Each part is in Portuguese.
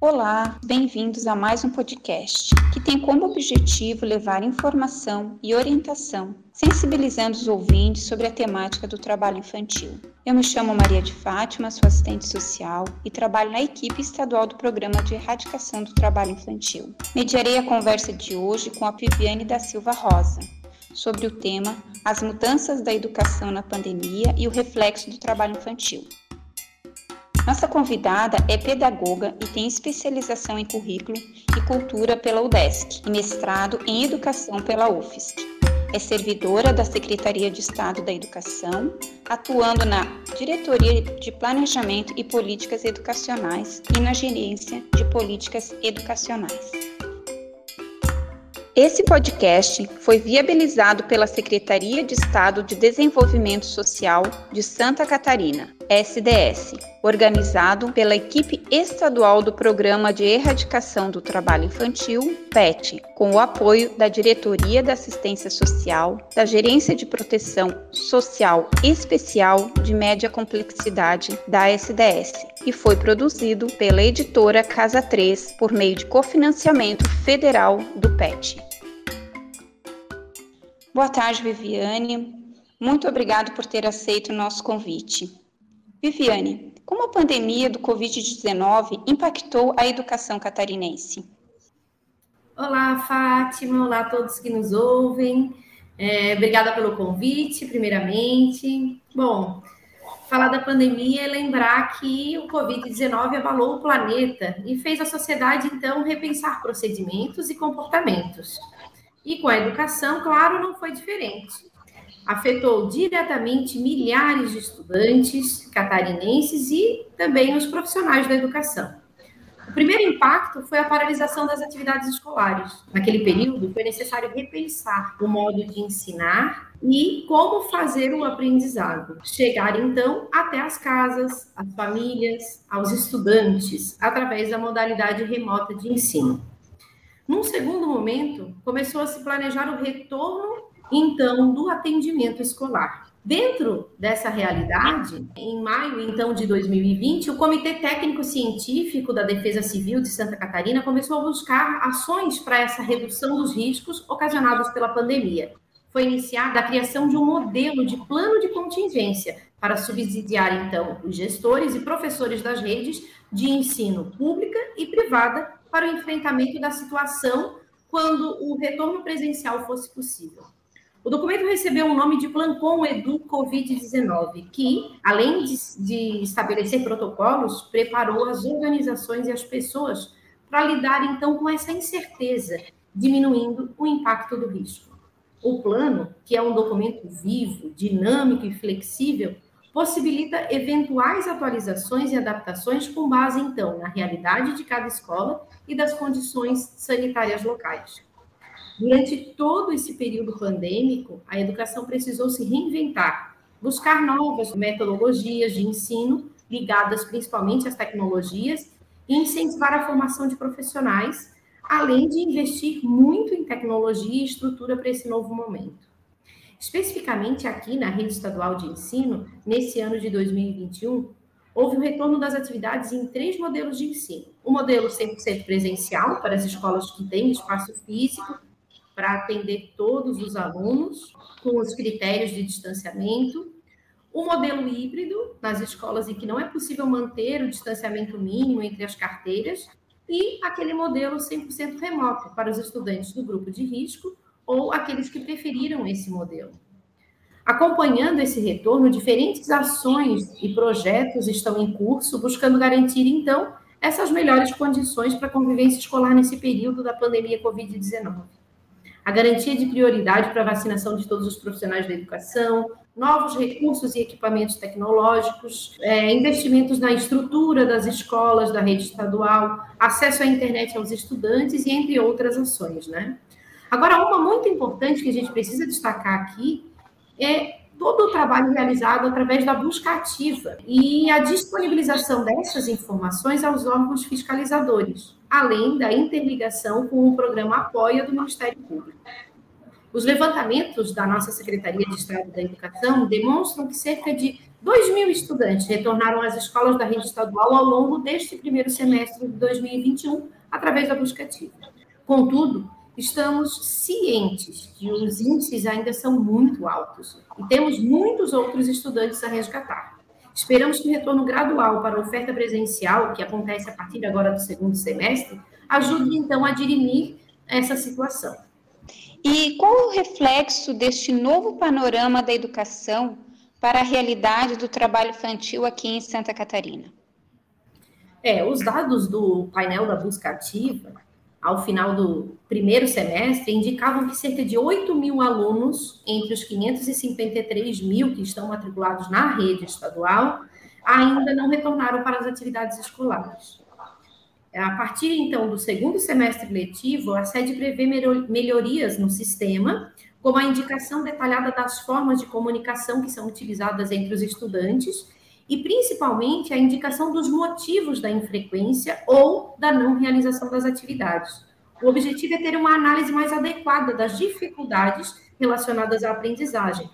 Olá, bem-vindos a mais um podcast que tem como objetivo levar informação e orientação, sensibilizando os ouvintes sobre a temática do trabalho infantil. Eu me chamo Maria de Fátima, sou assistente social e trabalho na equipe estadual do Programa de Erradicação do Trabalho Infantil. Mediarei a conversa de hoje com a Viviane da Silva Rosa, sobre o tema As mudanças da educação na pandemia e o reflexo do trabalho infantil. Nossa convidada é pedagoga e tem especialização em currículo e cultura pela UDESC e mestrado em educação pela UFSC. É servidora da Secretaria de Estado da Educação, atuando na Diretoria de Planejamento e Políticas Educacionais e na Gerência de Políticas Educacionais. Esse podcast foi viabilizado pela Secretaria de Estado de Desenvolvimento Social de Santa Catarina, SDS, organizado pela equipe estadual do Programa de Erradicação do Trabalho Infantil, PET, com o apoio da Diretoria da Assistência Social, da Gerência de Proteção Social Especial de Média Complexidade da SDS, e foi produzido pela editora Casa 3 por meio de cofinanciamento federal do PET. Boa tarde, Viviane. Muito obrigado por ter aceito o nosso convite. Viviane, como a pandemia do Covid-19 impactou a educação catarinense? Olá, Fátima. Olá a todos que nos ouvem. É, obrigada pelo convite, primeiramente. Bom, falar da pandemia é lembrar que o Covid-19 abalou o planeta e fez a sociedade, então, repensar procedimentos e comportamentos. E com a educação, claro, não foi diferente. Afetou diretamente milhares de estudantes catarinenses e também os profissionais da educação. O primeiro impacto foi a paralisação das atividades escolares. Naquele período, foi necessário repensar o modo de ensinar e como fazer o aprendizado. Chegar, então, até as casas, as famílias, aos estudantes, através da modalidade remota de ensino. Num segundo momento, começou a se planejar o retorno, então, do atendimento escolar. Dentro dessa realidade, em maio então de 2020, o Comitê Técnico Científico da Defesa Civil de Santa Catarina começou a buscar ações para essa redução dos riscos ocasionados pela pandemia. Foi iniciada a criação de um modelo de plano de contingência para subsidiar então os gestores e professores das redes de ensino pública e privada para o enfrentamento da situação quando o retorno presencial fosse possível. O documento recebeu o nome de Plancom Edu Covid-19, que, além de, de, estabelecer protocolos, preparou as organizações e as pessoas para lidar então com essa incerteza, diminuindo o impacto do risco. O plano, que é um documento vivo, dinâmico e flexível, possibilita eventuais atualizações e adaptações com base, então, na realidade de cada escola e das condições sanitárias locais. Durante todo esse período pandêmico, a educação precisou se reinventar, buscar novas metodologias de ensino ligadas principalmente às tecnologias e incentivar a formação de profissionais, além de investir muito em tecnologia e estrutura para esse novo momento. Especificamente aqui na rede estadual de ensino, nesse ano de 2021, houve o retorno das atividades em três modelos de ensino. O modelo 100% presencial, para as escolas que têm espaço físico, para atender todos os alunos, com os critérios de distanciamento. O modelo híbrido, nas escolas em que não é possível manter o distanciamento mínimo entre as carteiras. E aquele modelo 100% remoto, para os estudantes do grupo de risco ou aqueles que preferiram esse modelo. Acompanhando esse retorno, diferentes ações e projetos estão em curso, buscando garantir, então, essas melhores condições para a convivência escolar nesse período da pandemia Covid-19. A garantia de prioridade para a vacinação de todos os profissionais da educação, novos recursos e equipamentos tecnológicos, é, investimentos na estrutura das escolas da rede estadual, acesso à internet aos estudantes e entre outras ações, né? Agora, uma muito importante que a gente precisa destacar aqui é todo o trabalho realizado através da busca ativa e a disponibilização dessas informações aos órgãos fiscalizadores, além da interligação com o programa Apoia do Ministério Público. Os levantamentos da nossa Secretaria de Estado da Educação demonstram que cerca de 2 mil estudantes retornaram às escolas da rede estadual ao longo deste primeiro semestre de 2021, através da busca ativa. Contudo, estamos cientes que os índices ainda são muito altos e temos muitos outros estudantes a resgatar. Esperamos que o retorno gradual para a oferta presencial, que acontece a partir agora do segundo semestre, ajude então a dirimir essa situação. E qual o reflexo deste novo panorama da educação para a realidade do trabalho infantil aqui em Santa Catarina? É, os dados do painel da busca ativa, ao final do primeiro semestre, indicavam que cerca de 8 mil alunos, entre os 553 mil que estão matriculados na rede estadual, ainda não retornaram para as atividades escolares. A partir, então, do segundo semestre letivo, a sede prevê melhorias no sistema, como a indicação detalhada das formas de comunicação que são utilizadas entre os estudantes e, principalmente, a indicação dos motivos da infrequência ou da não realização das atividades. O objetivo é ter uma análise mais adequada das dificuldades relacionadas à aprendizagem.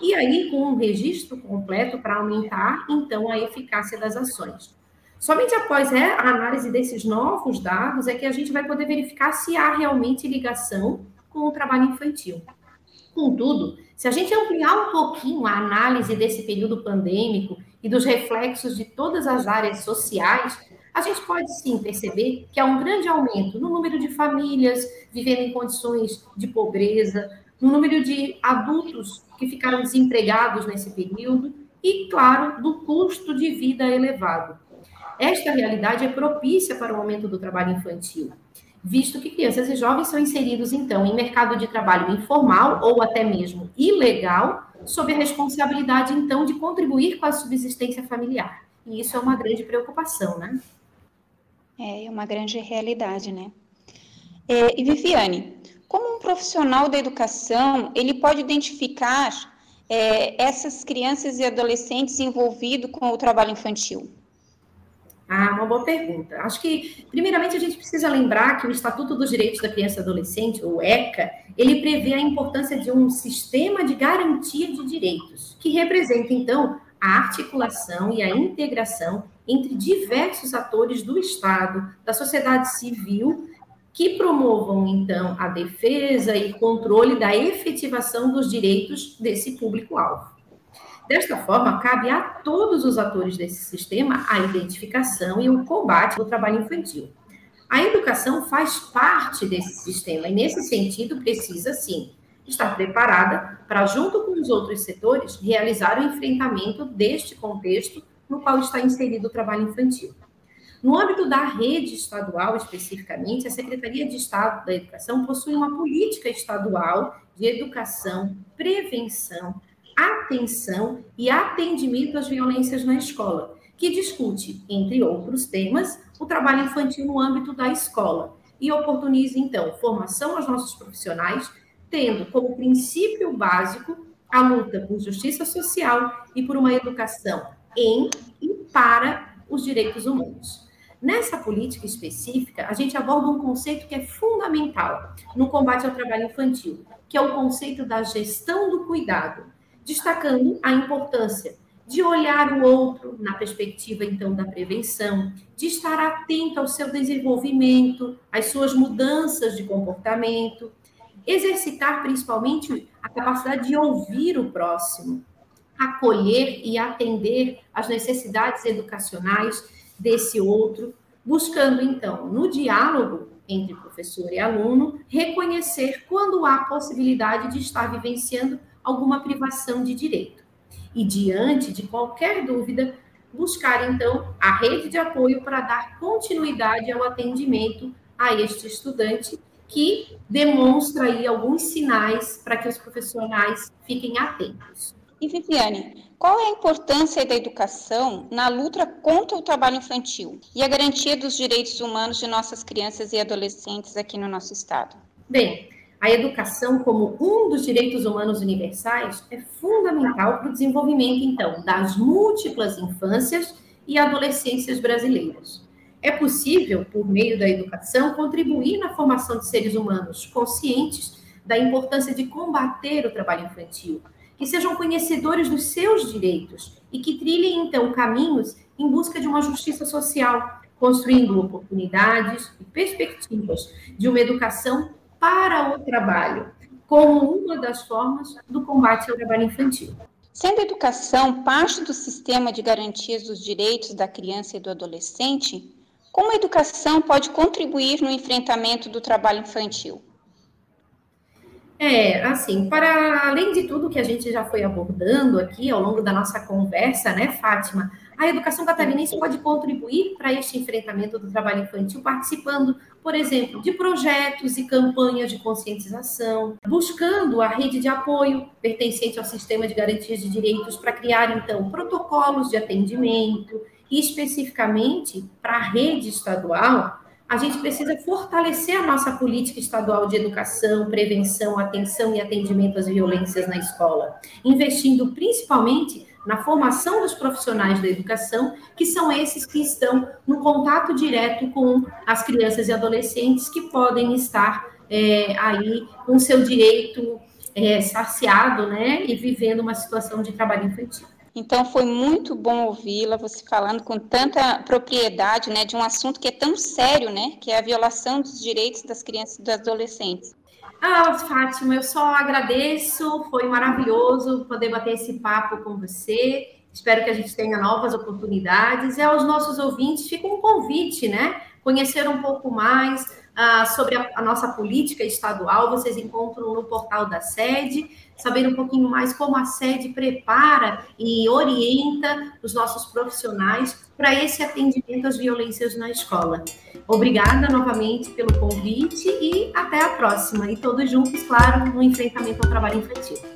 E aí, com um registro completo para aumentar, então, a eficácia das ações. Somente após é, a análise desses novos dados é que a gente vai poder verificar se há realmente ligação com o trabalho infantil. Contudo, se a gente ampliar um pouquinho a análise desse período pandêmico e dos reflexos de todas as áreas sociais, a gente pode sim perceber que há um grande aumento no número de famílias vivendo em condições de pobreza, no número de adultos que ficaram desempregados nesse período e, claro, do custo de vida elevado. Esta realidade é propícia para o aumento do trabalho infantil, visto que crianças e jovens são inseridos, então, em mercado de trabalho informal ou até mesmo ilegal, sob a responsabilidade, então, de contribuir com a subsistência familiar. E isso é uma grande preocupação, né? É, é uma grande realidade, né? É, e Viviane, como um profissional da educação, ele pode identificar é, essas crianças e adolescentes envolvidos com o trabalho infantil? Ah, uma boa pergunta. Acho que, primeiramente, a gente precisa lembrar que o Estatuto dos Direitos da Criança e Adolescente, o ECA, ele prevê a importância de um sistema de garantia de direitos, que representa, então, a articulação e a integração entre diversos atores do Estado, da sociedade civil, que promovam, então, a defesa e controle da efetivação dos direitos desse público-alvo. Desta forma, cabe a todos os atores desse sistema a identificação e o combate do trabalho infantil. A educação faz parte desse sistema e, nesse sentido, precisa sim estar preparada para, junto com os outros setores, realizar o enfrentamento deste contexto no qual está inserido o trabalho infantil. No âmbito da rede estadual, especificamente, a Secretaria de Estado da Educação possui uma política estadual de educação, prevenção, atenção e atendimento às violências na escola, que discute, entre outros temas, o trabalho infantil no âmbito da escola e oportuniza, então, formação aos nossos profissionais, tendo como princípio básico a luta por justiça social e por uma educação em e para os direitos humanos. Nessa política específica, a gente aborda um conceito que é fundamental no combate ao trabalho infantil, que é o conceito da gestão do cuidado, destacando a importância de olhar o outro na perspectiva, então, da prevenção, de estar atento ao seu desenvolvimento, às suas mudanças de comportamento, exercitar principalmente a capacidade de ouvir o próximo, acolher e atender às necessidades educacionais desse outro, buscando, então, no diálogo entre professor e aluno, reconhecer quando há possibilidade de estar vivenciando alguma privação de direito. E diante de qualquer dúvida, buscar então a rede de apoio para dar continuidade ao atendimento a este estudante que demonstra aí alguns sinais para que os profissionais fiquem atentos. E Viviane, qual é a importância da educação na luta contra o trabalho infantil e a garantia dos direitos humanos de nossas crianças e adolescentes aqui no nosso estado? Bem, a educação como um dos direitos humanos universais é fundamental para o desenvolvimento, então, das múltiplas infâncias e adolescências brasileiras. É possível, por meio da educação, contribuir na formação de seres humanos conscientes da importância de combater o trabalho infantil, que sejam conhecedores dos seus direitos e que trilhem, então, caminhos em busca de uma justiça social, construindo oportunidades e perspectivas de uma educação para o trabalho, como uma das formas do combate ao trabalho infantil. Sendo a educação parte do sistema de garantias dos direitos da criança e do adolescente, como a educação pode contribuir no enfrentamento do trabalho infantil? É, assim, para além de tudo que a gente já foi abordando aqui ao longo da nossa conversa, né, Fátima, a educação catarinense pode contribuir para este enfrentamento do trabalho infantil, participando, por exemplo, de projetos e campanhas de conscientização, buscando a rede de apoio pertencente ao sistema de garantias de direitos para criar, então, protocolos de atendimento e, especificamente, para a rede estadual, a gente precisa fortalecer a nossa política estadual de educação, prevenção, atenção e atendimento às violências na escola, investindo principalmente na formação dos profissionais da educação, que são esses que estão no contato direto com as crianças e adolescentes que podem estar é, aí com seu direito é, saciado, né, e vivendo uma situação de trabalho infantil. Então foi muito bom ouvi-la, você falando com tanta propriedade, né, de um assunto que é tão sério, né, que é a violação dos direitos das crianças e dos adolescentes. Ah, Fátima, eu só agradeço, foi maravilhoso poder bater esse papo com você. Espero que a gente tenha novas oportunidades. E aos nossos ouvintes fica um convite, né? Conhecer um pouco mais ah, sobre a, a, nossa política estadual, vocês encontram no portal da sede, saber um pouquinho mais como a sede prepara e orienta os nossos profissionais para esse atendimento às violências na escola. Obrigada novamente pelo convite e até a próxima. E todos juntos, claro, no enfrentamento ao trabalho infantil.